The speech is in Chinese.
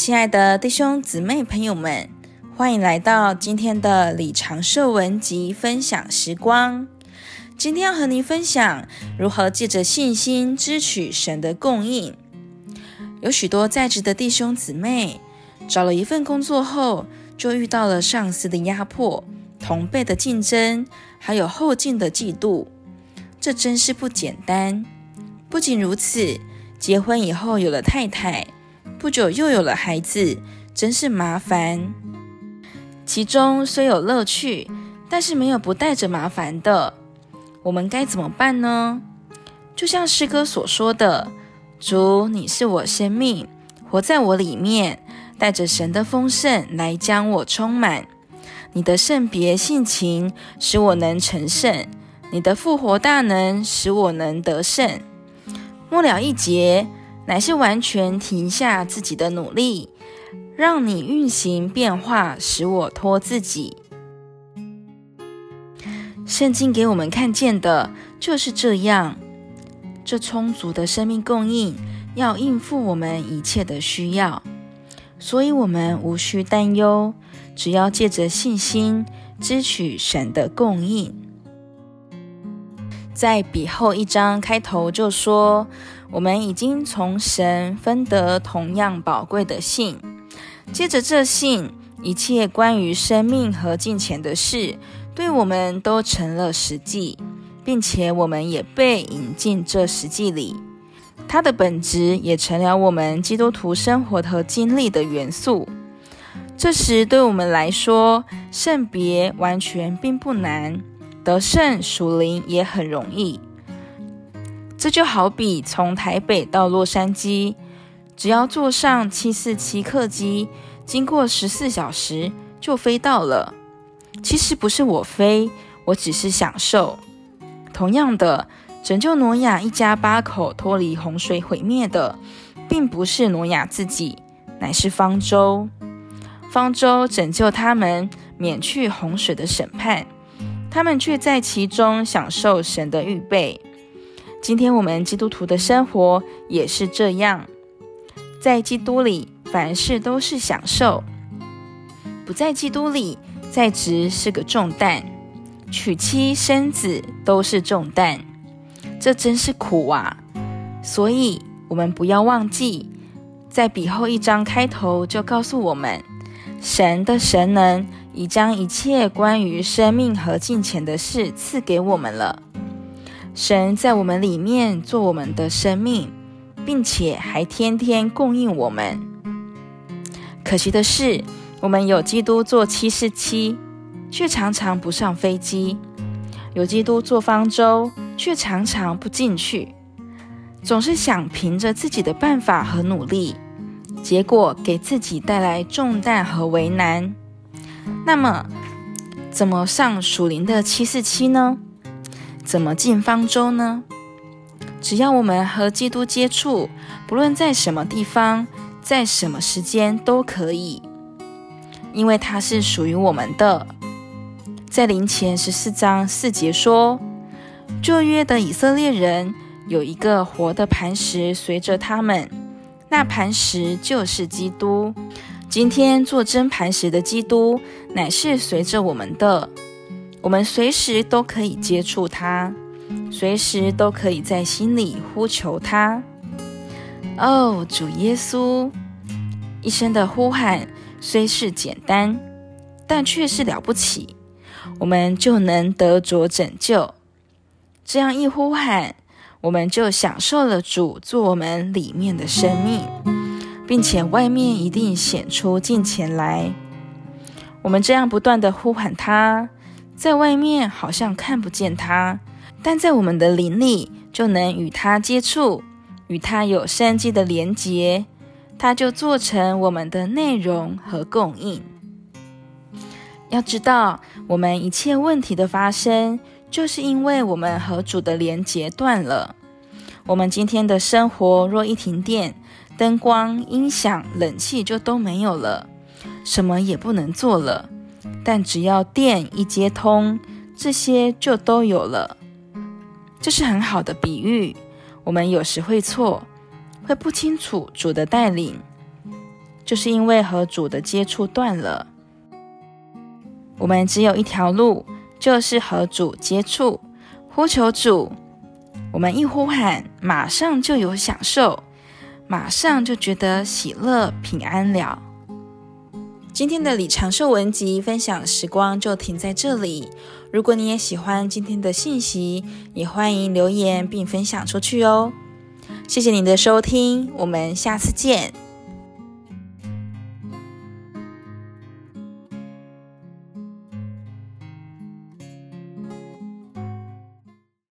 亲爱的弟兄姊妹朋友们，欢迎来到今天的李长寿文集分享时光。今天要和您分享如何借着信心支取神的供应。有许多在职的弟兄姊妹，找了一份工作后，就遇到了上司的压迫、同辈的竞争，还有后进的嫉妒，这真是不简单。不仅如此，结婚以后有了太太。不久又有了孩子，真是麻烦。其中虽有乐趣，但是没有不带着麻烦的。我们该怎么办呢？就像诗歌所说的：“主，你是我生命，活在我里面，带着神的丰盛来将我充满。你的圣别性情使我能成圣，你的复活大能使我能得胜。”末了一节。乃是完全停下自己的努力，让你运行变化，使我托自己。圣经给我们看见的就是这样，这充足的生命供应要应付我们一切的需要，所以我们无需担忧，只要借着信心支取神的供应。在笔后一章开头就说。我们已经从神分得同样宝贵的信，借着这信，一切关于生命和金钱的事，对我们都成了实际，并且我们也被引进这实际里。它的本质也成了我们基督徒生活和经历的元素。这时，对我们来说，圣别完全并不难，得胜属灵也很容易。这就好比从台北到洛杉矶，只要坐上七四七客机，经过十四小时就飞到了。其实不是我飞，我只是享受。同样的，拯救挪亚一家八口脱离洪水毁灭的，并不是挪亚自己，乃是方舟。方舟拯救他们免去洪水的审判，他们却在其中享受神的预备。今天我们基督徒的生活也是这样，在基督里凡事都是享受；不在基督里，在职是个重担，娶妻生子都是重担，这真是苦啊！所以，我们不要忘记，在彼后一章开头就告诉我们，神的神能已将一切关于生命和金钱的事赐给我们了。神在我们里面做我们的生命，并且还天天供应我们。可惜的是，我们有基督坐七四七，却常常不上飞机；有基督坐方舟，却常常不进去。总是想凭着自己的办法和努力，结果给自己带来重担和为难。那么，怎么上属灵的七四七呢？怎么进方舟呢？只要我们和基督接触，不论在什么地方，在什么时间都可以，因为他是属于我们的。在灵前十四章四节说，旧约的以色列人有一个活的磐石随着他们，那磐石就是基督。今天做真磐石的基督，乃是随着我们的。我们随时都可以接触他，随时都可以在心里呼求他。哦，主耶稣，一声的呼喊虽是简单，但却是了不起，我们就能得着拯救。这样一呼喊，我们就享受了主做我们里面的生命，并且外面一定显出金钱来。我们这样不断的呼喊他。在外面好像看不见他，但在我们的灵里就能与他接触，与他有生机的连结，他就做成我们的内容和供应。要知道，我们一切问题的发生，就是因为我们和主的连结断了。我们今天的生活若一停电，灯光、音响、冷气就都没有了，什么也不能做了。但只要电一接通，这些就都有了。这是很好的比喻。我们有时会错，会不清楚主的带领，就是因为和主的接触断了。我们只有一条路，就是和主接触，呼求主。我们一呼喊，马上就有享受，马上就觉得喜乐平安了。今天的李长寿文集分享时光就停在这里。如果你也喜欢今天的信息，也欢迎留言并分享出去哦。谢谢你的收听，我们下次见。